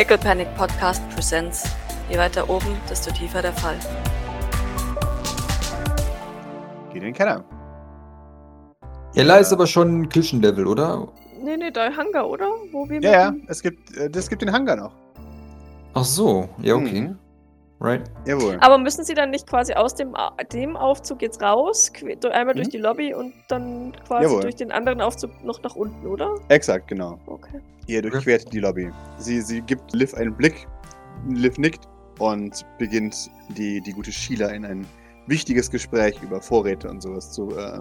Pickle Panic Podcast Presents. Je weiter oben, desto tiefer der Fall. Geht in den Keller. Ella ist aber schon Küchenlevel, oder? Nee, nee, der Hangar, oder? Wo wir Ja, ja, es gibt, äh, das gibt den Hangar noch. Ach so, ja, okay. Mhm. Right. Jawohl. Aber müssen sie dann nicht quasi aus dem, A- dem Aufzug jetzt raus, einmal durch Mhm. die Lobby und dann quasi Jawohl. durch den anderen Aufzug noch nach unten, oder? Exakt, genau. Okay. Ihr durchquert die Lobby. Sie, sie gibt Liv einen Blick. Liv nickt und beginnt die, die gute Sheila in ein wichtiges Gespräch über Vorräte und sowas zu. Äh,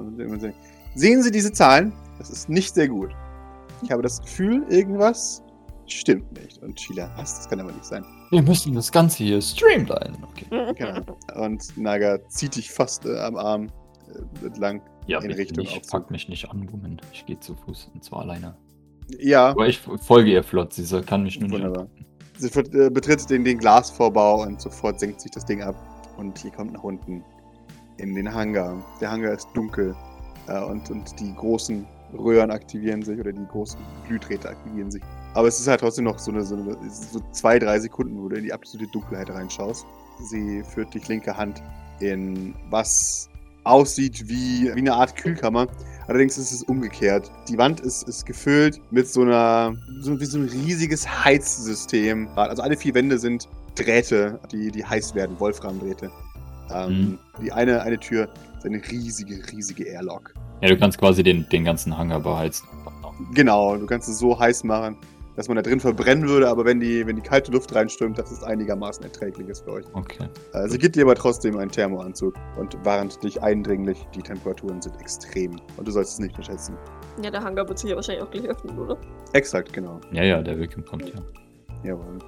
sehen Sie diese Zahlen? Das ist nicht sehr gut. Ich habe das Gefühl, irgendwas stimmt nicht. Und Sheila, was? Das kann aber nicht sein. Wir müssen das Ganze hier streamlinen. Okay. Genau. Und Naga zieht dich fast äh, am Arm äh, entlang. Ja, In Richtung nicht. Aufzug. Pack mich nicht an, Moment. Ich gehe zu Fuß und zwar alleine. Ja, Aber ich folge ihr flott. Sie soll- kann mich nur nicht. Wunderbar. Sie ver- äh, betritt den, den Glasvorbau und sofort senkt sich das Ding ab. Und ihr kommt nach unten in den Hangar. Der Hangar ist dunkel äh, und, und die großen Röhren aktivieren sich oder die großen Glühdrähte aktivieren sich. Aber es ist halt trotzdem noch so eine, so, eine, so zwei, drei Sekunden, wo du in die absolute Dunkelheit reinschaust. Sie führt dich linke Hand in was aussieht wie, wie eine Art Kühlkammer. Allerdings ist es umgekehrt. Die Wand ist, ist gefüllt mit so einer, so, wie so ein riesiges Heizsystem. Also alle vier Wände sind Drähte, die, die heiß werden, Wolframdrähte. Ähm, Die eine, eine Tür ist eine riesige, riesige Airlock. Ja, du kannst quasi den, den ganzen Hangar beheizen. Genau, du kannst es so heiß machen, dass man da drin verbrennen würde, aber wenn die, wenn die kalte Luft reinströmt, dass es einigermaßen erträglich ist für euch. Okay. Äh, sie gibt dir aber trotzdem einen Thermoanzug und warnt dich eindringlich, die Temperaturen sind extrem und du sollst es nicht unterschätzen. Ja, der Hangar wird sich ja wahrscheinlich auch gleich öffnen, oder? Exakt, genau. Ja, ja, der Wilken kommt ja. Jawohl.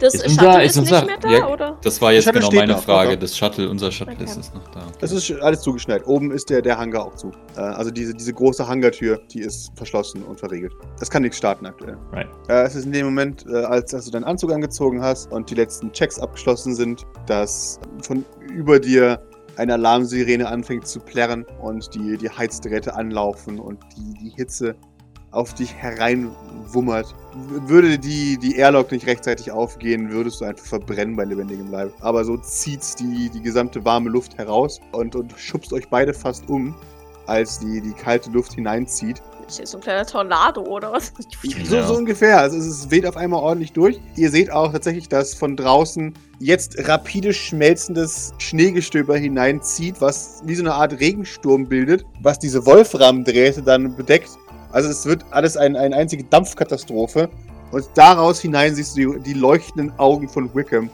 Das Ist Shuttle unser- ist, ist unser- nicht mehr da, ja, oder? Das war jetzt Shuttle genau steht meine noch, Frage. doch. Das Shuttle, unser Shuttle Okay. ist es noch da. Das ist alles zugeschneit. Oben ist der, der Hangar auch zu. Äh, also diese, diese große Hangartür, die ist verschlossen und verriegelt. Das kann nichts starten aktuell. Right. Äh, es ist in dem Moment, äh, als, als du deinen Anzug angezogen hast und die letzten Checks abgeschlossen sind, dass von über dir eine Alarmsirene anfängt zu plärren und die, die Heizdrähte anlaufen und die, die Hitze auf dich hereinwummert. Würde die, die Airlock nicht rechtzeitig aufgehen, würdest du einfach verbrennen bei lebendigem Leib. Aber so zieht die, die gesamte warme Luft heraus und, und schubst euch beide fast um, als die, die kalte Luft hineinzieht. Ist jetzt so ein kleiner Tornado, oder was? So, Ja. so ungefähr. Also es ist- weht auf einmal ordentlich durch. Ihr seht auch tatsächlich, dass von draußen jetzt rapide schmelzendes Schneegestöber hineinzieht, was wie so eine Art Regensturm bildet, was diese Wolframdrähte dann bedeckt. Also es wird alles ein, eine einzige Dampfkatastrophe. Und daraus hinein siehst du die, die leuchtenden Augen von Wickham,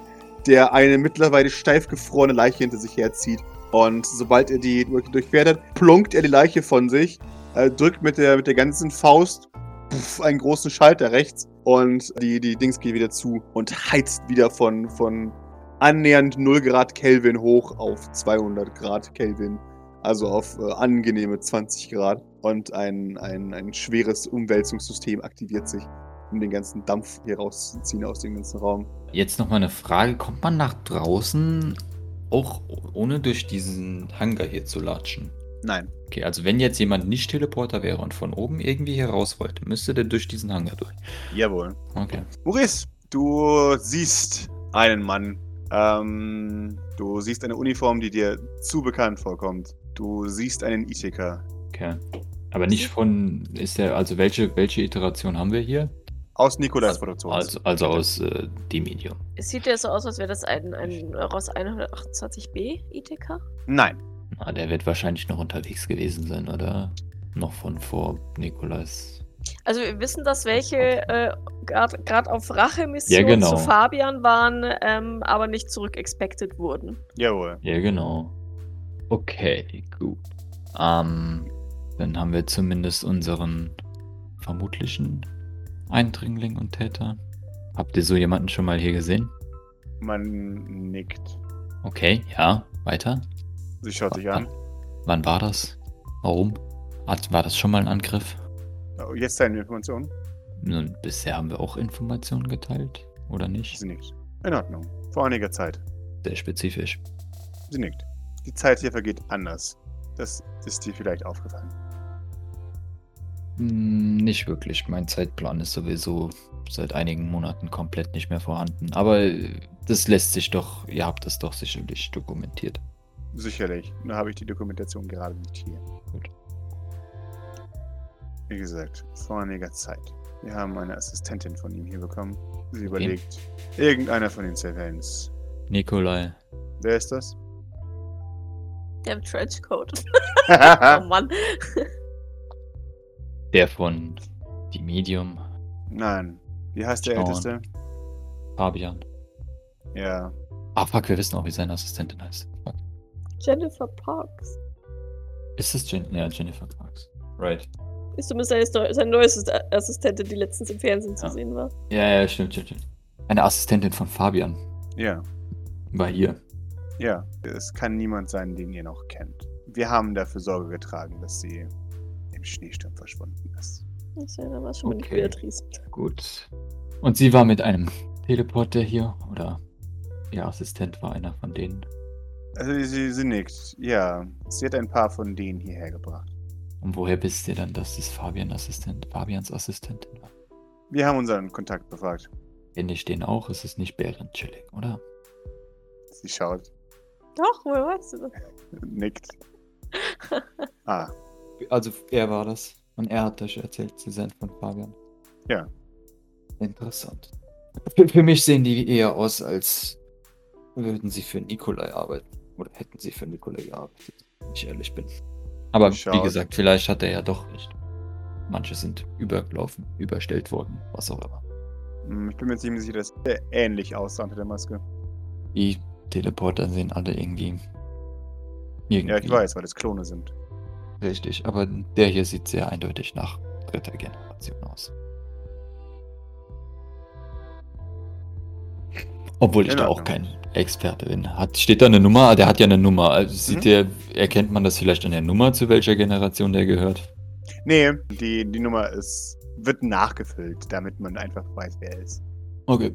der eine mittlerweile steif gefrorene Leiche hinter sich herzieht. Und sobald er die durchquert hat, plonkt er die Leiche von sich, äh, drückt mit der, mit der ganzen Faust puff, einen großen Schalter rechts und die, die Dings geht wieder zu und heizt wieder von, von annähernd 0 Grad Kelvin hoch auf 200 Grad Kelvin. Also auf äh, angenehme 20 Grad. Und ein, ein, ein schweres Umwälzungssystem aktiviert sich, um den ganzen Dampf hier rauszuziehen aus dem ganzen Raum. Jetzt noch mal eine Frage. Kommt man nach draußen auch ohne durch diesen Hangar hier zu latschen? Nein. Okay, also wenn jetzt jemand nicht Teleporter wäre und von oben irgendwie hier raus wollte, müsste der durch diesen Hangar durch. Jawohl. Okay. Maurice, du siehst einen Mann. Ähm, du siehst eine Uniform, die dir zu bekannt vorkommt. Du siehst einen Ithika. Okay. Aber nicht von, ist der, also welche, welche Iteration haben wir hier? Aus Nikolais Produktion. Also, also aus äh, die Medium. Es sieht ja so aus, als wäre das ein, ein Ross 128b ITK. Nein. Ah, der wird wahrscheinlich noch unterwegs gewesen sein, oder? Noch von vor Nikolais. Also wir wissen, dass welche äh, gerade auf Rache-Mission Ja, genau. zu Fabian waren, ähm, aber nicht zurück-expected wurden. Jawohl. Ja, genau. Okay, gut. Ähm, dann haben wir zumindest unseren vermutlichen Eindringling und Täter. Habt ihr so jemanden schon mal hier gesehen? Man nickt. Okay, ja, weiter. Sie schaut sich an. Wann war das? Warum? War das schon mal ein Angriff? Oh, Jetzt deine Informationen. Nun, bisher haben wir auch Informationen geteilt, oder nicht? Sie nickt. In Ordnung. Vor einiger Zeit. Sehr spezifisch. Sie nickt. Die Zeit hier vergeht anders. Das ist dir vielleicht aufgefallen. Hm, Nicht wirklich. Mein Zeitplan ist sowieso seit einigen Monaten komplett nicht mehr vorhanden. Aber äh, das lässt sich doch, ihr habt das doch sicherlich dokumentiert. Sicherlich. Nur habe ich die Dokumentation gerade nicht hier. Gut. Wie gesagt, vor einiger Zeit. Wir haben eine Assistentin von ihm hier bekommen. Sie überlegt, irgendeiner von den Servants. Nikolai. Wer ist das? Der im Trenchcoat. oh Mann. Der von Die Medium, Nein. Wie heißt der Schauen. Älteste? Fabian. Ja. Ah, fuck, wir wissen auch, wie seine Assistentin heißt. Fuck. Jennifer Parks. Ist das Jen ja, Jennifer Parks? Right. Ist zumindest seine, Neu- seine neue Assist- Assistentin, die letztens im Fernsehen zu Ja. sehen war. Ja, ja, stimmt, stimmt, stimmt. Eine Assistentin von Fabian Ja. war hier. Ja. Es kann niemand sein, den ihr noch kennt. Wir haben dafür Sorge getragen, dass sie im Schneesturm verschwunden ist. Das wäre was schon mit Okay. Beatrice. Gut. Und sie war mit einem Teleporter hier? Oder ihr Assistent war einer von denen? Also sie, sie nickt. Ja. Sie hat ein paar von denen hierher gebracht. Und woher wisst ihr dann, dass es Fabian Assistent, Fabians Assistentin war? Wir haben unseren Kontakt befragt. Kenne ich den auch? Es ist nicht Bären Chilling, oder? Sie schaut, Doch, woher weißt du das? nickt. Ah, Also er war das. Und er hat euch erzählt, sie sind von Fabian. Ja. Interessant. Für, für mich sehen die eher aus, als würden sie für Nikolai arbeiten. Oder hätten sie für Nikolai gearbeitet, wenn ich ehrlich bin. Aber wie Schaut. gesagt, vielleicht hat er ja doch nicht. Manche sind übergelaufen, überstellt worden, was auch immer. hm, ich bin mir ziemlich sicher, dass er ähnlich aussah unter der Maske. Die Teleporter sehen alle irgendwie. irgendwie Ja, ich weiß, weil es Klone sind. Richtig, aber der hier sieht sehr eindeutig nach dritter Generation aus. Obwohl ich da auch kein Experte bin. Hat, steht da eine Nummer? Der hat ja eine Nummer. Also sieht Mhm. der, erkennt man das vielleicht an der Nummer, zu welcher Generation der gehört? Nee, die, die Nummer ist, wird nachgefüllt, damit man einfach weiß, wer er ist. Okay.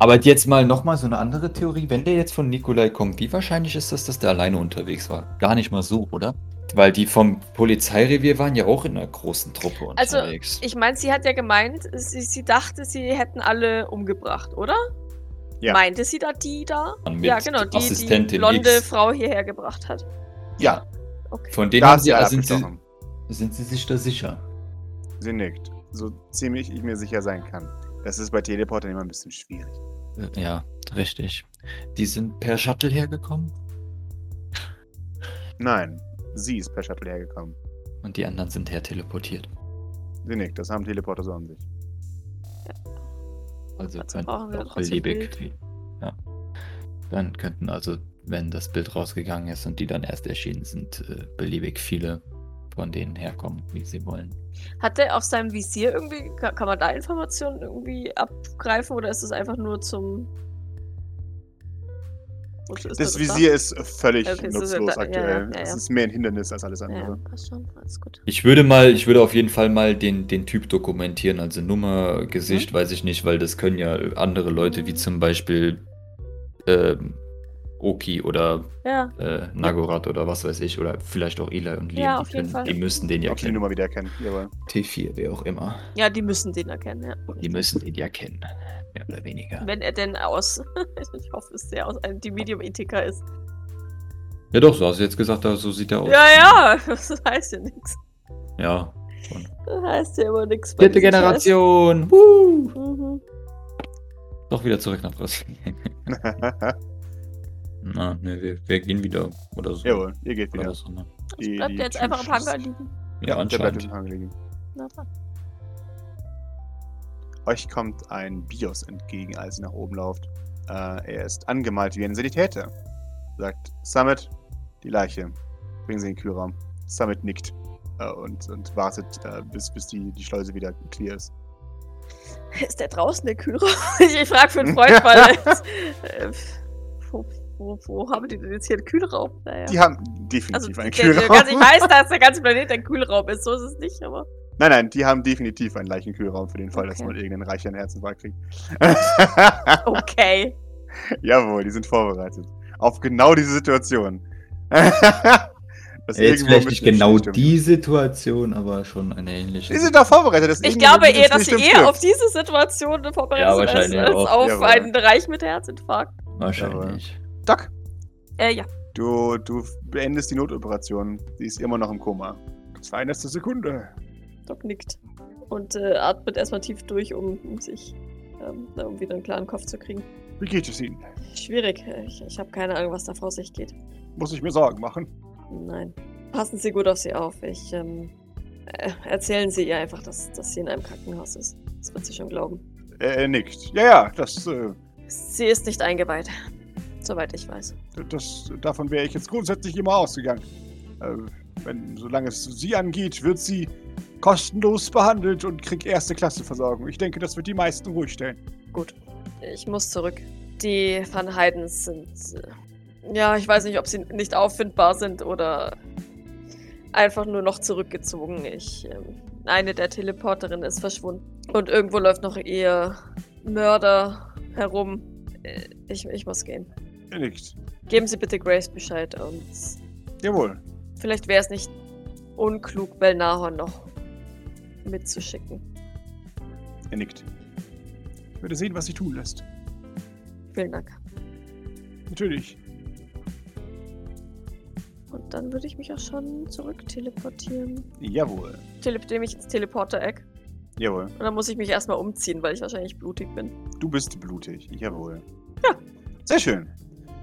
Aber jetzt mal nochmal so eine andere Theorie. Wenn der jetzt von Nikolai kommt, wie wahrscheinlich ist das, dass der alleine unterwegs war? Gar nicht mal so, oder? Weil die vom Polizeirevier waren ja auch in einer großen Truppe Also, unterwegs. Ich meine, sie hat ja gemeint, sie, sie dachte, sie hätten alle umgebracht, oder? Ja. Meinte sie da die da? Mit ja, genau, die die Assistentin blonde X. Frau hierher gebracht hat. Ja, Okay. von denen haben sie, sie also sind, sie, sind sie sich da sicher. Sie nickt. So ziemlich ich mir sicher sein kann. Das ist bei Teleportern immer ein bisschen schwierig. Äh, Ja, richtig. Die sind per Shuttle hergekommen Nein, sie ist per Shuttle hergekommen. und die anderen sind her teleportiert. Sie nickt, das haben Teleporter so an sich. Also könnten brauchen wir auch beliebig. Ja. Dann könnten also, wenn das Bild rausgegangen ist und die dann erst erschienen sind, äh, beliebig viele von denen herkommen, wie sie wollen. Hat der auf seinem Visier irgendwie, kann, man da Informationen irgendwie abgreifen oder ist es einfach nur zum. Ist Das da? Visier ist völlig Okay, es ist nutzlos ja da- ja, aktuell. ja, ja, Es ja. ist mehr ein Hindernis als alles Ja, andere. passt schon, alles gut. Ich würde mal, ich würde auf jeden Fall mal den, den Typ dokumentieren, also Nummer, Gesicht, weiß ich nicht, weil das können ja andere Leute wie zum Beispiel ähm, Oki oder Ja, äh, Nagorat oder was weiß ich, oder vielleicht auch Eli und Liam, Ja, die, auf jeden können, Fall. die müssten den ja die kennen. Nummer wieder erkennen. Jawohl. T4, wer auch immer. ja, die müssen den erkennen, ja. Die müssen den ja kennen. Mehr oder weniger. Wenn er denn aus, ich hoffe, es sehr aus einem die Medium-Ethiker ist. Ja doch, so hast du jetzt gesagt, so sieht er aus. Ja, ja, das heißt ja nichts. Ja, schon. Das heißt ja immer nichts. Vierte Generation! Woo! Mhm. Doch wieder zurück nach Brasilien. Na, ne, wir, wir gehen wieder oder so. Jawohl, ihr geht wieder. auch immer. Die- Bleibt die jetzt einfach am Hangar liegen? Ja, Der bleibt anscheinend. im Hangar liegen. Na dann. Euch kommt ein Bios entgegen, als ihr nach oben lauft. Äh, er ist angemalt wie ein Sanitäter. Sagt, Summit, die Leiche. Bringen Sie in den Kühlraum. Summit nickt äh, und, und wartet, äh, bis, bis die, die Schleuse wieder clear ist. Ist der draußen, der Kühlraum? Ich, ich frage für einen Freund, weil. äh, wo, wo, haben die denn jetzt hier einen Kühlraum? Naja. Die haben also, definitiv der, einen der, der, Kühlraum. ganz, ich weiß, dass der ganze Planet ein Kühlraum ist, so ist es nicht, aber. Nein, nein, die haben definitiv einen Leichenkühlraum für den Fall, dass Okay. mal irgendein Reicher einen Herzinfarkt kriegt. Okay. Jawohl, die sind vorbereitet. Auf genau diese Situation. Das Jetzt vielleicht nicht genau Schneesturm die Situation, aber schon eine ähnliche. Die sind doch vorbereitet. dass Ich glaube eher, dass sie eher auf diese Situation vorbereitet Ja, sind, als, als auch. auf Jawohl. einen Reich mit Herzinfarkt. Wahrscheinlich. Doc, Äh, ja. du, du beendest die Notoperation. Sie ist immer noch im Koma. Feineste Sekunde. Doc nickt und äh, atmet erstmal tief durch, um, um sich ähm, um wieder einen klaren Kopf zu kriegen. Wie geht es Ihnen? Schwierig. Ich, ich habe keine Ahnung, was da vor sich geht. Muss ich mir Sorgen machen? Nein. Passen Sie gut auf sie auf. Ich, ähm, äh, erzählen Sie ihr einfach, dass, dass sie in einem Krankenhaus ist. Das wird sie schon glauben. Er, er nickt. Ja, ja, das, äh, Sie ist nicht eingeweiht. Soweit ich weiß. das, davon wäre ich jetzt grundsätzlich immer ausgegangen. Äh, wenn, solange es Sie angeht, wird sie kostenlos behandelt und kriegt erste Klasse Versorgung. Ich denke, das wird die meisten ruhig stellen. Gut. Ich muss zurück. Die Van Heidens sind. Äh, ja, ich weiß nicht, ob sie nicht auffindbar sind oder einfach nur noch zurückgezogen. Ich. Ähm, eine der Teleporterinnen ist verschwunden. Und irgendwo läuft noch ihr Mörder herum. Äh, Ich, ich muss gehen. Er nickt. Geben Sie bitte Grace Bescheid und Jawohl. vielleicht wäre es nicht unklug, Belnahor noch mitzuschicken. Er nickt. Ich werde sehen, was sie tun lässt. Vielen Dank. Natürlich. Und dann würde ich mich auch schon zurück teleportieren. Jawohl. Teleportiere mich ins Teleporter-Eck. Jawohl. Und dann muss ich mich erstmal umziehen, weil ich wahrscheinlich blutig bin. Du bist blutig. Jawohl. Ja. Sehr schön.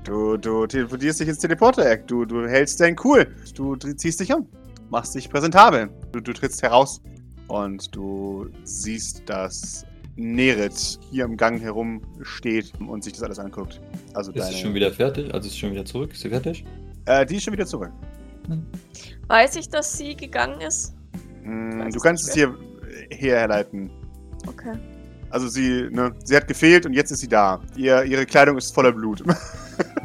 Du, du teleportierst dich ins Teleporter-Eck. Du, du hältst dein Cool. Du, du ziehst dich um. Machst dich präsentabel. Du, du trittst heraus. Und du siehst, dass Nerit hier im Gang herumsteht und sich das alles anguckt. Also Ist deine, sie schon wieder fertig? Also ist sie schon wieder zurück? Ist sie fertig? Äh, die ist schon wieder zurück. Weiß ich, dass sie gegangen ist? Mm, du kannst es hier äh, herleiten. Okay. Also sie, ne, sie hat gefehlt und jetzt ist sie da. Ihr, ihre Kleidung ist voller Blut.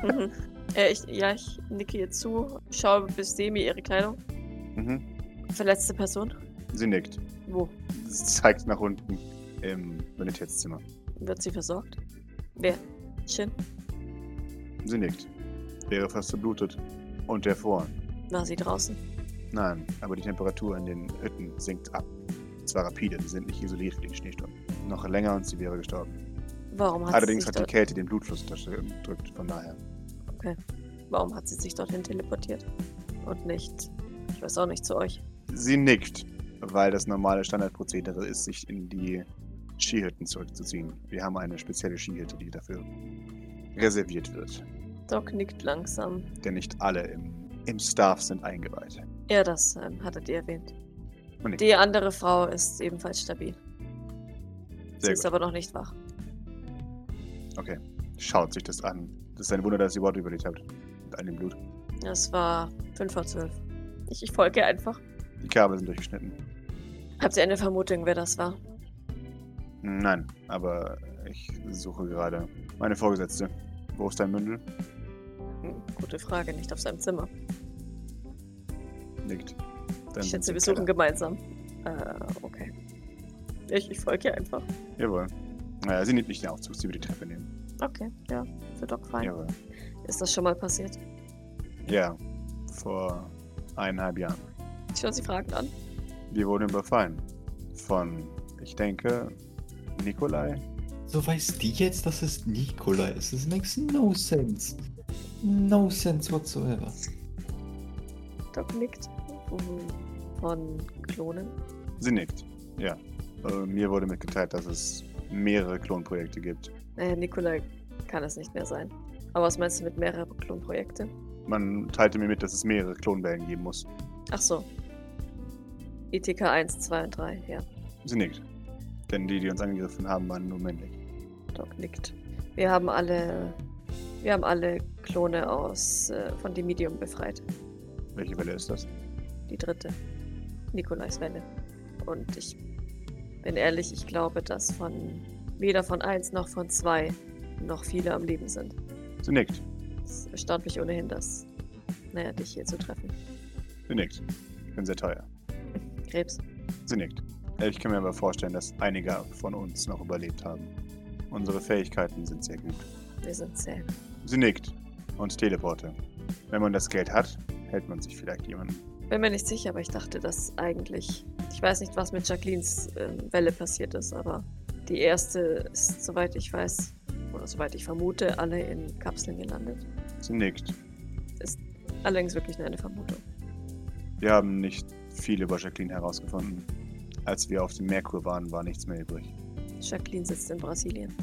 Mhm. äh, ich, ja, ich nicke ihr zu, schaue bis Demi ihre Kleidung. mhm. Verletzte Person? Sie nickt. Wo? Sie zeigt nach unten im Sanitätszimmer. Wird sie versorgt? Wer? Shin? Sie nickt. Wäre fast verblutet. Und erfroren. War sie draußen? Nein, aber die Temperatur in den Hütten sinkt ab. Zwar rapide, sie sind nicht isoliert für den Schneesturm. Noch länger und sie wäre gestorben. Warum hat Allerdings sie hat sich die dort, Kälte den Blutfluss unterdrückt, von daher. Warum hat sie sich dorthin teleportiert? Und nicht, ich weiß auch nicht, zu euch. Sie nickt, weil das normale Standardprozedere ist, sich in die Skihütten zurückzuziehen. Wir haben eine spezielle Skihütte, die dafür reserviert wird. Doc nickt langsam. Denn nicht alle im, im Staff sind eingeweiht. Ja, das ähm, hattet ihr erwähnt. Die andere Frau ist ebenfalls stabil. Sie Sehr ist gut. aber noch nicht wach. Okay. Schaut sich das an. Das ist ein Wunder, dass ihr überhaupt überlebt habt. Mit all dem Blut. Es war 5 vor 12. Ich, ich folge einfach. Die Kabel sind durchgeschnitten. Habt ihr eine Vermutung, wer das war? Nein, aber ich suche gerade meine Vorgesetzte. Wo ist dein Mündel? Hm, gute Frage, nicht auf seinem Zimmer. Nickt. Dann ich schätze, sie wir suchen gemeinsam. Äh, okay. Ich, ich folge ihr einfach. Jawohl. Naja, sie nimmt nicht den Aufzug, sie wird die Treppe nehmen. Okay, ja, für Doc fein. Jawohl. Ist das schon mal passiert? Ja, vor eineinhalb Jahren. Ich schaue sie Fragen an. Wir wurden überfallen. Von, ich denke, Nikolai. So weiß die jetzt, dass es Nikolai ist. Das makes no sense. No sense whatsoever. Doc nickt. Mhm. Von Klonen. Sie nickt. Ja. Äh, mir wurde mitgeteilt, dass es mehrere Klonprojekte gibt. Äh, Nikolai kann es nicht mehr sein. Aber was meinst du mit mehreren Klonprojekte? Man teilte mir mit, dass es mehrere Klonwellen geben muss. Ach so. ITK 1, 2 und 3, ja. Sie nickt. Denn die, die uns angegriffen haben, waren nur männlich. Doc nickt. Wir haben alle. Wir haben alle Klone aus äh, von dem Medium befreit. Welche Welle ist das? Die dritte. Nikolais Welle. Und ich bin ehrlich, ich glaube, dass von weder von 1 noch von 2 noch viele am Leben sind. Sie nickt. Es erstaunt mich ohnehin, dass. Naja, dich hier zu treffen. Sie nickt. Ich bin sehr teuer. Krebs. Sie nickt. Äh, Ich kann mir aber vorstellen, dass einige von uns noch überlebt haben. Unsere Fähigkeiten sind sehr gut. Wir sind zäh. Sie nickt. Und Teleporte. Wenn man das Geld hat, hält man sich vielleicht jemanden. Bin mir nicht sicher, aber ich dachte, dass eigentlich. Ich weiß nicht, was mit Jacquelines ähm, Welle passiert ist, aber die erste ist, soweit ich weiß, oder soweit ich vermute, alle in Kapseln gelandet. Sie nickt. Allerdings wirklich nur eine Vermutung. Wir haben nicht viel über Jacqueline herausgefunden. Als wir auf dem Merkur waren, war nichts mehr übrig. Jacqueline sitzt in Brasilien.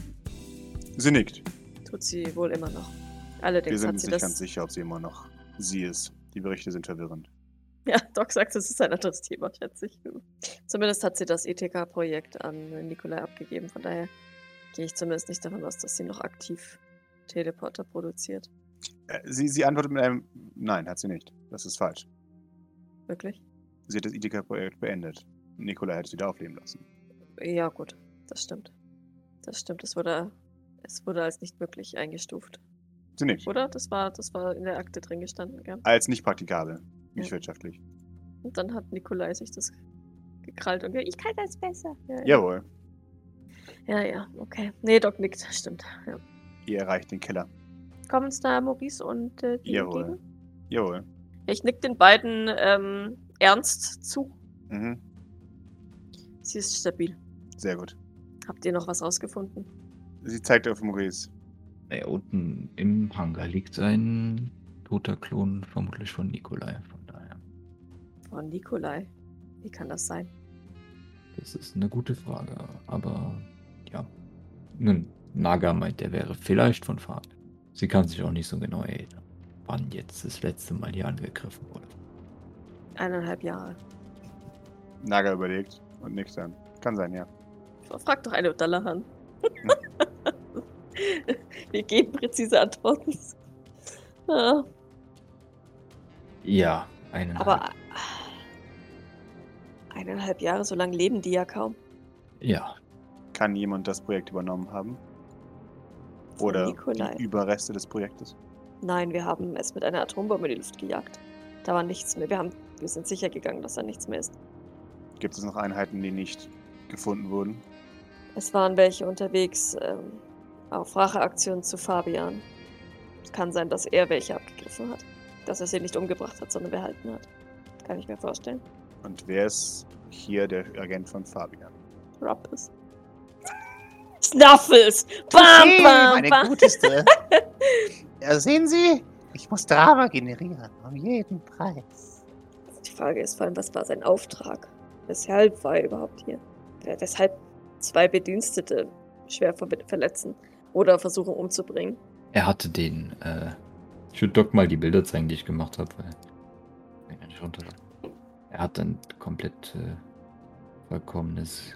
Sie nickt. Tut sie wohl immer noch. Wir Allerdings sind hat sie nicht das. ganz sicher, ob sie immer noch sie ist. Die Berichte sind verwirrend. Ja, Doc sagt, es ist ein anderes Thema, schätze ich. Zumindest hat sie das ETK-Projekt an Nikolai abgegeben. Von daher gehe ich zumindest nicht davon aus, dass sie noch aktiv Teleporter produziert. Äh, Sie, sie antwortet mit einem Nein, hat sie nicht. Das ist falsch. Wirklich? Sie hat das ITK-Projekt beendet. Nikolai hat es wieder aufleben lassen. Ja, gut. Das stimmt. Das stimmt. Es wurde, es wurde als nicht möglich eingestuft. Sie nickt. Oder? Das war, das war in der Akte drin gestanden, gell? Als nicht praktikabel. Nicht Ja. wirtschaftlich. Und dann hat Nikolai sich das gekrallt und gesagt, ich kann das besser. Ja, ja. Jawohl. ja, ja, okay. Nee, Doc nickt, stimmt. Ja. Ihr erreicht den Killer. Kommen uns da Maurice und äh, die Jawohl. entgegen? Jawohl. Ich nick den beiden ähm, ernst zu. Mhm. Sie ist stabil. Sehr gut. Habt ihr noch was rausgefunden? Sie zeigt auf Maurice. Naja, unten im Hangar liegt ein toter Klon, vermutlich von Nikolai. Von Nikolai. Wie kann das sein? das ist eine gute Frage. Aber ja. Nun, Naga meint, er wäre vielleicht von Fabian. Sie kann sich auch nicht so genau erinnern, wann jetzt das letzte Mal hier angegriffen wurde. Eineinhalb Jahre. Naga überlegt und nickt dann. Kann sein, ja. Frag doch eine Dallahan. Wir geben präzise Antworten. Ah, Ja, einen. aber eineinhalb Jahre, so lange leben die ja kaum. Ja, Kann jemand das Projekt übernommen haben? Oder Nikolai. die Überreste des Projektes? Nein, wir haben es mit einer Atombombe in die Luft gejagt. Da war nichts mehr. Wir, haben, wir sind sicher gegangen, dass da nichts mehr ist. Gibt es noch Einheiten, die nicht gefunden wurden? Es waren welche unterwegs ähm, auf Racheaktionen zu Fabian. Es kann sein, dass er welche abgegriffen hat. Dass er sie nicht umgebracht hat, sondern behalten hat. Kann ich mir vorstellen. Und wer ist hier der Agent von Fabian? Ruppes. Snuffles! Bam, Okay, bam, meine bam! Guteste. ja, sehen Sie? Ich muss Drama generieren, um jeden Preis. Die Frage ist vor allem, was war sein Auftrag? Weshalb war er überhaupt hier? Weshalb zwei Bedienstete schwer ver verletzen oder versuchen umzubringen? er hatte den. Äh, ich würde Doc mal die Bilder zeigen, die ich gemacht habe, weil. Kann ich nicht runterladen. Er hat ein komplett äh, vollkommenes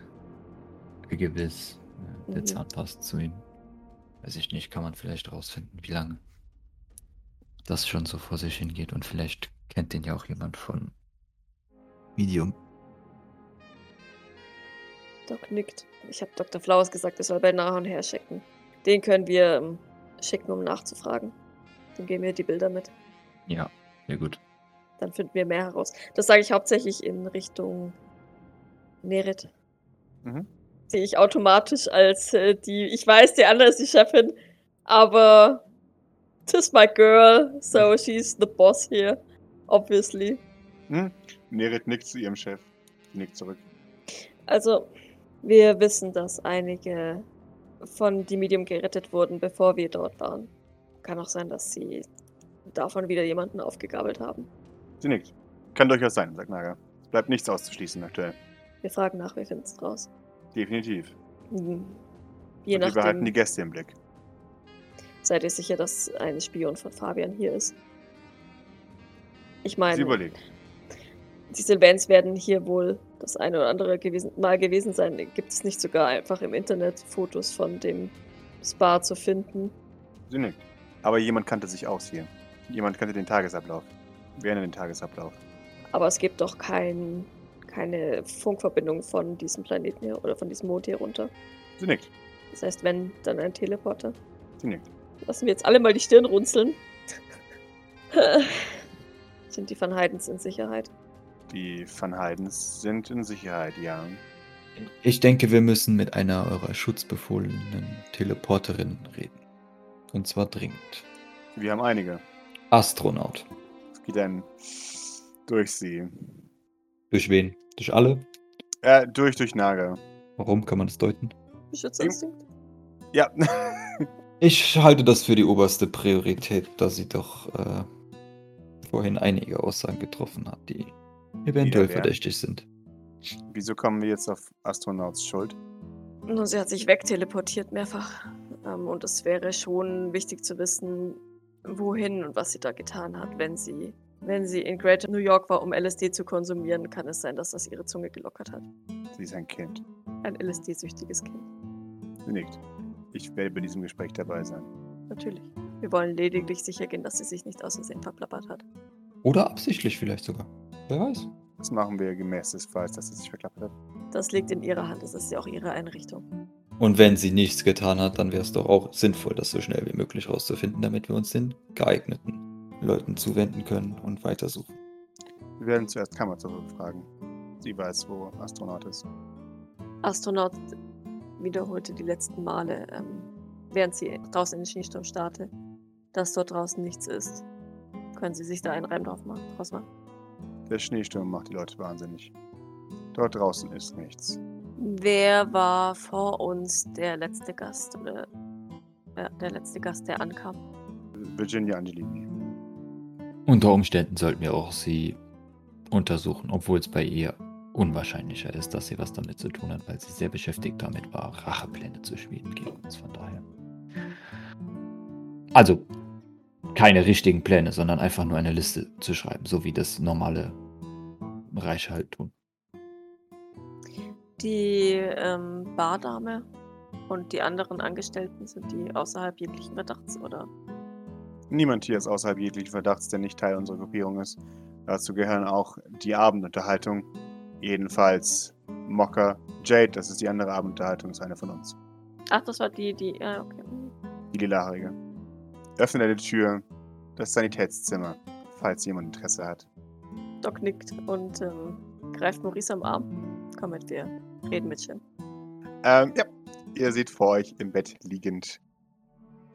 Gewiss. Der Mhm. Zahn passt zu ihm. Weiß ich nicht, kann man vielleicht rausfinden, wie lange das schon so vor sich hingeht. Und vielleicht kennt den ja auch jemand von Medium. Doc nickt. Ich habe Dr. Flowers gesagt, er soll bei Nahon her schicken. Den können wir ähm, schicken, um nachzufragen. Dann geben wir die Bilder mit. Ja, sehr gut. Dann finden wir mehr heraus. Das sage ich hauptsächlich in Richtung Merit. Mhm. Sehe ich automatisch als äh, die. Ich weiß, die andere ist die Chefin, aber tis my girl, so she's the boss here, obviously. Hm? Nerit nickt zu ihrem Chef. Nickt zurück. Also, wir wissen, dass einige von die Medium gerettet wurden, bevor wir dort waren. Kann auch sein, dass sie davon wieder jemanden aufgegabelt haben. Sie nickt. Kann durchaus sein, sagt Naga. Es bleibt nichts auszuschließen aktuell. Wir fragen nach, wir finden es raus. Definitiv. Hm. Je Und wir behalten die Gäste im Blick. seid ihr sicher, dass ein Spion von Fabian hier ist. Ich Sie meine, überlegt. die Sylvans werden hier wohl das eine oder andere gewesen, Mal gewesen sein. Gibt es nicht sogar einfach im Internet Fotos von dem Spa zu finden? Sie nickt. Aber jemand kannte sich aus hier. Jemand kannte den Tagesablauf. Wer den Tagesablauf? Aber es gibt doch kein, keine Funkverbindung von diesem Planeten hier oder von diesem Mond hier runter. Sie nickt. Das heißt, wenn, dann ein Teleporter. Sie nickt. Lassen wir jetzt alle mal die Stirn runzeln. Sind die Van Heidens in Sicherheit? Die Van Heidens sind in Sicherheit, ja. Ich denke, wir müssen mit einer eurer schutzbefohlenen Teleporterinnen reden. Und zwar dringend. Wir haben einige. Astronaut. Geht dann durch sie. Durch wen? Durch alle? Äh, durch, durch Naga. Warum kann man das deuten? Beschützerinstinkt? Ja. Ich halte das für die oberste Priorität, da sie doch äh, vorhin einige Aussagen getroffen hat, die eventuell verdächtig sind. Wieso kommen wir jetzt auf Astronauts Schuld? Nun, sie hat sich wegteleportiert mehrfach. Ähm, und es wäre schon wichtig zu wissen, wohin und was sie da getan hat. Wenn sie, wenn sie in Greater New York war, um LSD zu konsumieren, kann es sein, dass das ihre Zunge gelockert hat. Sie ist ein Kind. Ein LSD-süchtiges Kind. Sie nickt. Ich werde bei diesem Gespräch dabei sein. Natürlich. Wir wollen lediglich sicher gehen, dass sie sich nicht aus Versehen verplappert hat. Oder absichtlich vielleicht sogar. Wer weiß. Das machen wir gemäß des Falls, dass sie sich verklappt hat. Das liegt in ihrer Hand. Das ist ja auch ihre Einrichtung. Und wenn sie nichts getan hat, dann wäre es doch auch sinnvoll, das so schnell wie möglich rauszufinden, damit wir uns den geeigneten Leuten zuwenden können und weitersuchen. Wir werden zuerst Kammer zurückfragen. Sie weiß, wo Astronaut ist. Astronaut wiederholte die letzten Male, ähm, während sie draußen in den Schneesturm starrte, dass dort draußen nichts ist. Können Sie sich da einen Reim drauf machen, draus machen? Der Schneesturm macht die Leute wahnsinnig. Dort draußen ist nichts. Wer war vor uns der letzte Gast oder ja, der letzte Gast, der ankam? Virginia Angelini. Unter Umständen sollten wir auch sie untersuchen, obwohl es bei ihr unwahrscheinlicher ist, dass sie was damit zu tun hat, weil sie sehr beschäftigt damit war, Rachepläne zu schmieden gegen uns. Von daher. Also, keine richtigen Pläne, sondern einfach nur eine Liste zu schreiben, so wie das normale Reiche halt tun. Die ähm, Bardame und die anderen Angestellten sind die außerhalb jeglichen Verdachts, oder? Niemand hier ist außerhalb jeglichen Verdachts, der nicht Teil unserer Gruppierung ist. Dazu gehören auch die Abendunterhaltung. Jedenfalls Mocker Jade, das ist die andere Abendunterhaltung, ist eine von uns. Ach, das war die, die. Ja, okay. hm. Die lilahärige. Öffnet eine Tür. Das Sanitätszimmer, falls jemand Interesse hat. Doc nickt und ähm, greift Maurice am Arm. Komm mit, wir reden mit Shin. Ähm, ja. Ihr seht vor euch im Bett liegend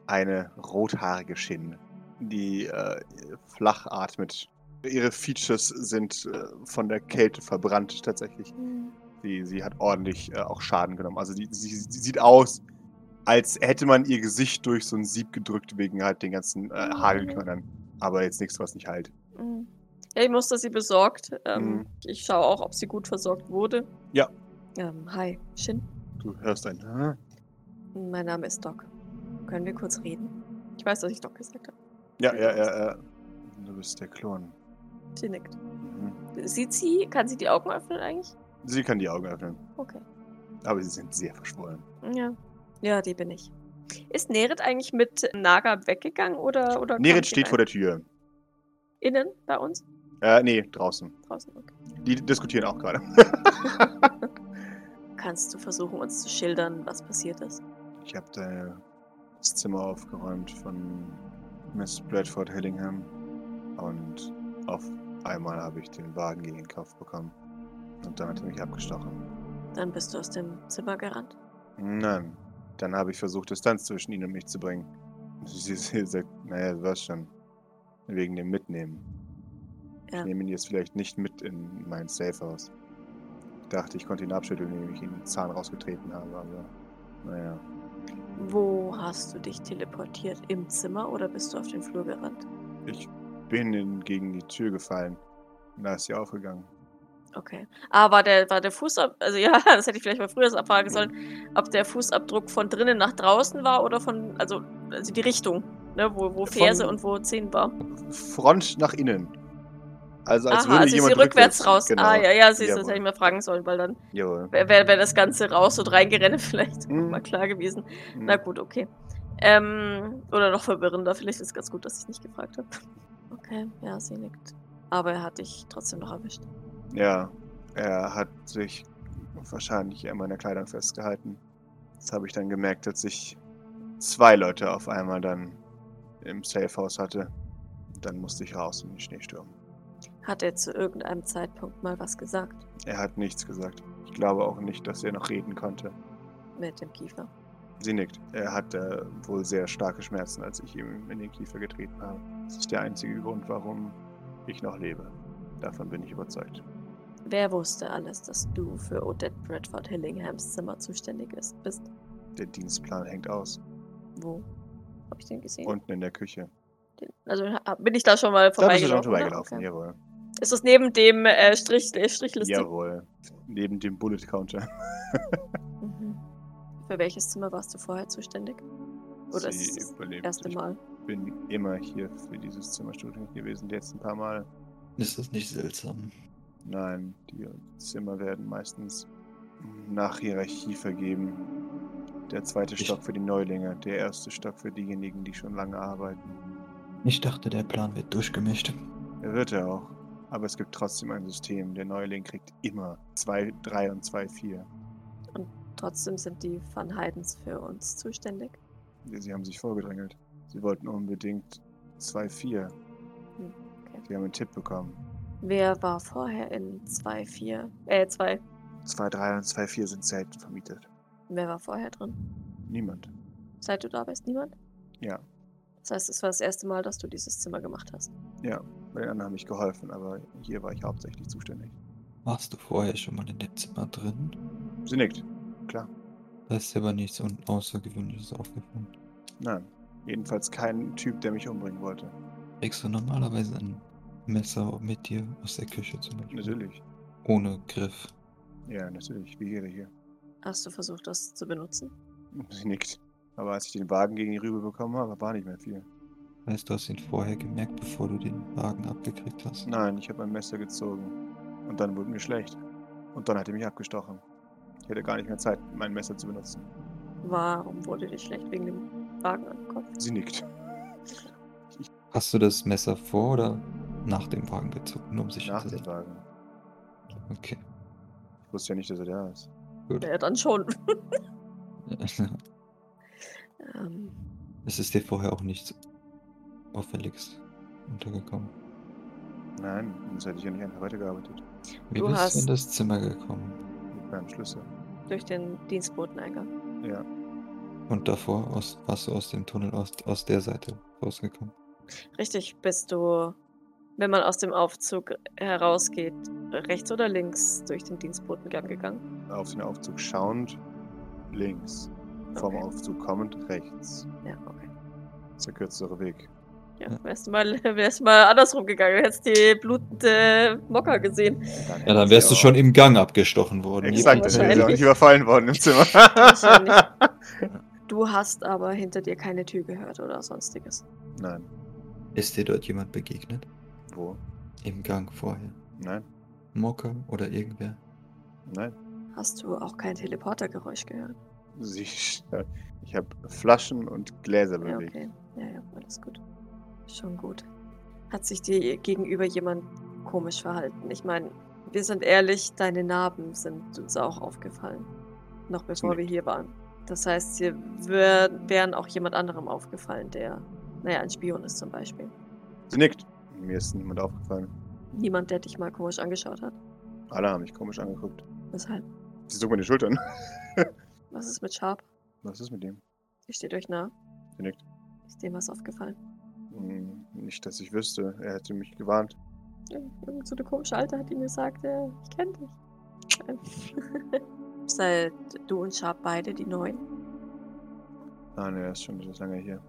eine rothaarige Shin, die äh, flach atmet. Ihre Features sind äh, von der Kälte verbrannt tatsächlich. Sie, sie hat ordentlich äh, auch Schaden genommen. Also die, sie, sie sieht aus, als hätte man ihr Gesicht durch so ein Sieb gedrückt wegen halt den ganzen äh, Hagelkörnern. Aber jetzt nichts, was nicht heilt. Mhm. Ja, ich musste sie besorgt. Ähm, Mhm. Ich schaue auch, ob sie gut versorgt wurde. Ja. Ähm, hi, Shin. Du hörst ein Hä? Mein Name ist Doc. Können wir kurz reden? Ich weiß, dass ich Doc gesagt habe. Ja, ja, ja, ja. Du bist der Klon. Sie nickt. Mhm. Sieht sie? Kann sie die Augen öffnen eigentlich? Sie kann die Augen öffnen, Okay. aber sie sind sehr verschwollen. Ja. Ja, die bin ich. Ist Neret eigentlich mit Naga weggegangen oder. oder Neret steht vor der Tür. Innen bei uns? Äh, nee, draußen. Draußen, okay. Die diskutieren auch gerade. Kannst du versuchen, uns zu schildern, was passiert ist? Ich habe das Zimmer aufgeräumt von Miss Bradford Hillingham und auf einmal habe ich den Wagen gegen den Kopf bekommen. Und dann hat er mich abgestochen. Dann bist du aus dem Zimmer gerannt. Nein, dann habe ich versucht, Distanz zwischen ihn und mich zu bringen. Sie, sie sagt, naja, du weißt schon, wegen dem Mitnehmen. Ja. Ich nehme ihn jetzt vielleicht nicht mit in mein Safehouse. Ich dachte, ich konnte ihn abschütteln, indem ich ihm den Zahn rausgetreten habe, aber naja. Wo hast du dich teleportiert? Im Zimmer oder bist du auf den Flur gerannt? Ich bin in, gegen die Tür gefallen. Da ist sie aufgegangen. Okay. Ah, war der, war der Fußab... Also ja, das hätte ich vielleicht mal früher abfragen sollen, ob der Fußabdruck von drinnen nach draußen war oder von... Also, also die Richtung, ne? Wo, wo Ferse Von- und wo Zehen war. Front nach innen. Also als Aha, würde also jemand sie rückwärts raus. Genau. Ah, ja, ja, siehst du, das hätte ich mal fragen sollen, weil dann wäre wär, das Ganze raus und reingerannt vielleicht Mhm. mal klar gewesen. Mhm. Na gut, okay. Ähm, oder noch verwirrender. Vielleicht ist es ganz gut, dass ich nicht gefragt habe. Okay, ja, sie nickt. Aber er hat dich trotzdem noch erwischt. Ja, er hat sich wahrscheinlich an meiner Kleidung festgehalten. Das habe ich dann gemerkt, als ich zwei Leute auf einmal dann im Safehouse hatte. Dann musste ich raus in den Schneesturm. Hat er zu irgendeinem Zeitpunkt mal was gesagt Er hat nichts gesagt. Ich glaube auch nicht, dass er noch reden konnte. mit dem Kiefer? Sie nickt. Er hatte wohl sehr starke Schmerzen, als ich ihm in den Kiefer getreten habe. Das ist der einzige Grund, warum ich noch lebe. Davon bin ich überzeugt. Wer wusste alles, dass du für Odette Bradford Hillinghams Zimmer zuständig ist, bist? Der Dienstplan hängt aus. Wo? Hab ich den gesehen? Unten in der Küche. Den, also bin ich da schon mal Da bist du schon vorbeigelaufen? vorbeigelaufen, Okay. jawohl. Ist das neben dem äh, Strich, äh, Strichliste? Jawohl. Neben dem Bullet Counter. Mhm. Für welches Zimmer warst du vorher zuständig? Oder ist Sie es das überlebt. erste Ich Mal? bin immer hier für dieses Zimmer zuständig gewesen, die letzten paar Mal. Ist das nicht seltsam? Nein, die Zimmer werden meistens nach Hierarchie vergeben. Der zweite Ich- Stock für die Neulinge, der erste Stock für diejenigen, die schon lange arbeiten. Ich dachte, der Plan wird durchgemischt. Er wird er auch. Aber es gibt trotzdem ein System. Der Neuling kriegt immer 2, 3 und 2, 4. Trotzdem sind die Van Heidens für uns zuständig. Sie haben sich vorgedrängelt. Sie wollten unbedingt 2, 4. Hm, okay. Sie haben einen Tipp bekommen. Wer war vorher in 2-4? Äh, 2. 2, 3 und 2, 4 sind selten vermietet. Wer war vorher drin? Niemand. Seit du da bist, niemand? Ja. Das heißt, es war das erste Mal, dass du dieses Zimmer gemacht hast. Ja, bei den anderen habe ich geholfen, aber hier war ich hauptsächlich zuständig. Warst du vorher schon mal in dem Zimmer drin? Sie nickt. Klar. Da ist aber nichts Außergewöhnliches aufgefallen. Nein. Jedenfalls kein Typ, der mich umbringen wollte. Trägst du normalerweise ein Messer mit dir aus der Küche zum Beispiel? Natürlich. Ohne Griff. Ja, natürlich. Wie jeder hier. Hast du versucht, das zu benutzen? Sie nickt. Aber als ich den Wagen gegen die Rübe bekommen habe, war nicht mehr viel. Heißt, du hast ihn vorher gemerkt, bevor du den Wagen abgekriegt hast? Nein, ich habe mein Messer gezogen. Und dann wurde mir schlecht. Und dann hat er mich abgestochen. Ich hatte gar nicht mehr Zeit, mein Messer zu benutzen. Warum wurde dir schlecht wegen dem Wagen am Kopf? Sie nickt. Hast du das Messer vor oder nach dem Wagen gezogen, nur um sicher Nach zu dem sein? Wagen. Okay. Ich wusste ja nicht, dass er da ist. Gut. Ja, dann schon. ähm, es ist dir vorher auch Auffälliges untergekommen. Nein, sonst hätte ich ja nicht einfach weitergearbeitet. Wie Du bist du hast- in das Zimmer gekommen? Mit meinem Schlüssel. durch den Dienstboteneingang. Ja. Und davor aus, warst du aus dem Tunnel aus, aus der Seite rausgekommen? Richtig, bist du, wenn man aus dem Aufzug herausgeht, rechts oder links durch den Dienstbotengang gegangen? Auf den Aufzug schauend, links. Vom Okay. Aufzug kommend, rechts. Ja, okay. Das ist der kürzere Weg. Ja, Ja. wärst du mal, wärst du mal andersrum gegangen, du hättest die blutende Mocker gesehen. Ja, dann wärst du schon im Gang abgestochen worden. Exakt, dann wäre sie auch nicht überfallen worden im Zimmer. Du hast aber hinter dir keine Tür gehört oder sonstiges. Nein. Ist dir dort jemand begegnet? Wo? Im Gang vorher? Nein. Mocker oder irgendwer? Nein. Hast du auch kein Teleportergeräusch gehört? Sie, ich habe Flaschen und Gläser Ja, bewegt. okay. Ja, ja, alles gut. Schon gut. Hat sich dir gegenüber jemand komisch verhalten? Ich meine, wir sind ehrlich, deine Narben sind uns auch aufgefallen. Noch bevor wir hier waren. Das heißt, sie wär, wären auch jemand anderem aufgefallen, der, naja, ein Spion ist zum Beispiel. Sie nickt. Mir ist niemand aufgefallen. Niemand, der dich mal komisch angeschaut hat. Alle haben mich komisch angeguckt. Weshalb? Sie zuckt mir die Schultern. Was ist mit Sharp? Was ist mit ihm? Sie steht euch nah. Sie nickt. Ist dem was aufgefallen? Hm, Nicht, dass ich wüsste. Er hätte mich gewarnt. Ja, Irgend so eine komische Alte hat ihm gesagt, äh, ich kenne dich. Seid du und Sharp beide die Neuen? Nein, er ist schon etwas lange hier.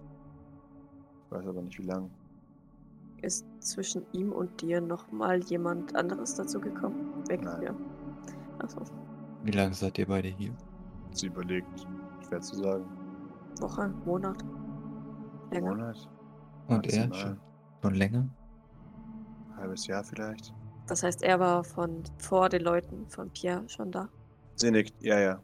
Ich weiß aber nicht, wie lang. Ist zwischen ihm und dir noch mal jemand anderes dazu gekommen? Weg Nein. ja. Achso, Wie lange seid ihr beide hier? Sie überlegt. Schwer zu sagen. Woche, Monat. Länger. Monat? Und er? Schon, schon länger? Halbes Jahr vielleicht? Das heißt, er war von vor den Leuten von Pierre schon da. Sie nickt. Ja, ja.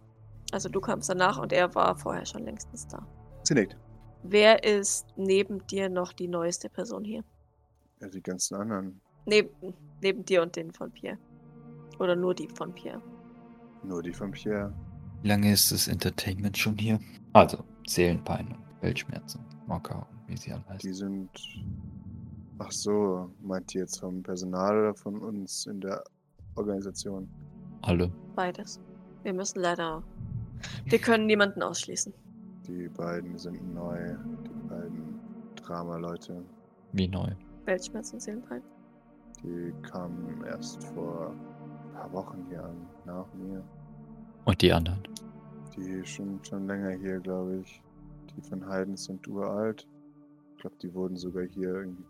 Also du kamst danach und er war vorher schon längstens da. Sie nickt. Wer ist neben dir noch die neueste Person hier? Ja, die ganzen anderen. Neben, neben dir und den von Pierre. Oder nur die von Pierre. Nur die von Pierre. Wie lange ist das Entertainment schon hier? Also, Seelenpein und Weltschmerzen, Mocker und wie sie alle heißen. Die sind. Ach so, meint ihr jetzt vom Personal oder von uns in der Organisation? Alle. Beides. Wir müssen leider. Wir können niemanden ausschließen. Die beiden sind neu. Die beiden Drama-Leute. Wie neu. Weltschmerz und Seelenpein. Die kamen erst vor ein paar Wochen hier an, nach mir. Und die anderen? Die schon, schon länger hier, glaube ich. Die von Heidens sind uralt. Ich glaube, die wurden sogar hier irgendwie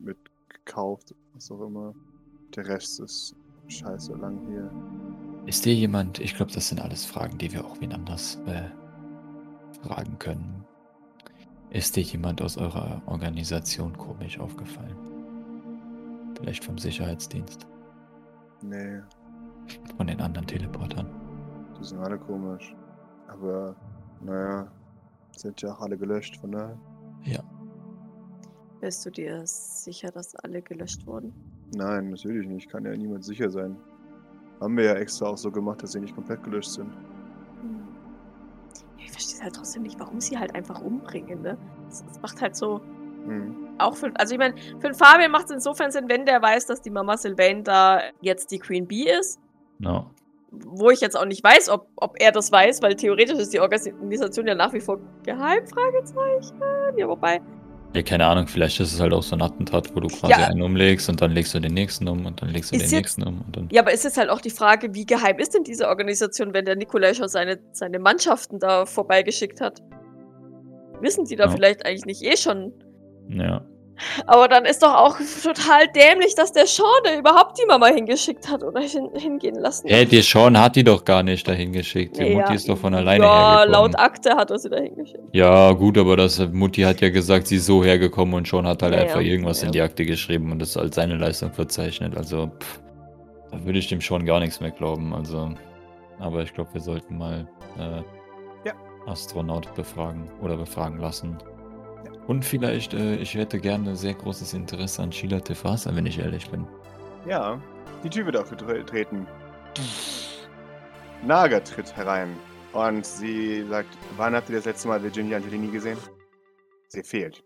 mitgekauft, was auch immer. Der Rest ist scheiße lang hier. Ist dir jemand, ich glaube, das sind alles Fragen, die wir auch wen anders äh, fragen können. Ist dir jemand aus eurer Organisation komisch aufgefallen? Vielleicht vom Sicherheitsdienst, Nee, von den anderen Teleportern. die sind alle komisch. Aber, naja, sind ja auch alle gelöscht, von daher. Bist du dir sicher, dass alle gelöscht wurden? Nein, natürlich nicht. Kann ja niemand sicher sein. Haben wir ja extra auch so gemacht, dass sie nicht komplett gelöscht sind. Hm. Ich verstehe halt trotzdem nicht, warum sie halt einfach umbringen, ne? Das, das macht halt so. Hm. Auch für. Also, ich meine, für den Fabian macht es insofern Sinn, wenn der weiß, dass die Mama Sylvain da jetzt die Queen Bee ist. no. Wo ich jetzt auch nicht weiß, ob, ob er das weiß, weil theoretisch ist die Organisation ja nach wie vor geheim, Fragezeichen. Ja, wobei. Ja, keine Ahnung, vielleicht ist es halt auch so ein Attentat, wo du quasi Ja. einen umlegst und dann legst du den nächsten um und dann legst du Ist den jetzt- nächsten um und dann. Ja, aber ist jetzt halt auch die Frage, wie geheim ist denn diese Organisation, wenn der Nikolai schon seine, seine Mannschaften da vorbeigeschickt hat? Wissen die da Ja. vielleicht eigentlich nicht eh schon? Ja. Aber dann ist doch auch total dämlich, dass der Sean da überhaupt die Mama hingeschickt hat oder hin, hingehen lassen. Hey, die Sean hat die doch gar nicht dahin geschickt. Die Ja, Mutti ist doch von alleine Ja, hergekommen. laut Akte hat er sie da hingeschickt. Ja, gut, aber das Mutti hat ja gesagt, sie ist so hergekommen und Sean hat halt Ja, einfach ja. irgendwas Ja. in die Akte geschrieben und das als seine Leistung verzeichnet. Also, pff, da würde ich dem schon gar nichts mehr glauben. Also, aber ich glaube, wir sollten mal äh, Ja. Astronaut befragen oder befragen lassen. Und vielleicht, äh, ich hätte gerne sehr großes Interesse an Sheila Tefasa, wenn ich ehrlich bin. Ja, die Tür wird aufgetreten. Naga tritt herein und sie sagt, wann habt ihr das letzte Mal Virginia Angelini gesehen? Sie fehlt.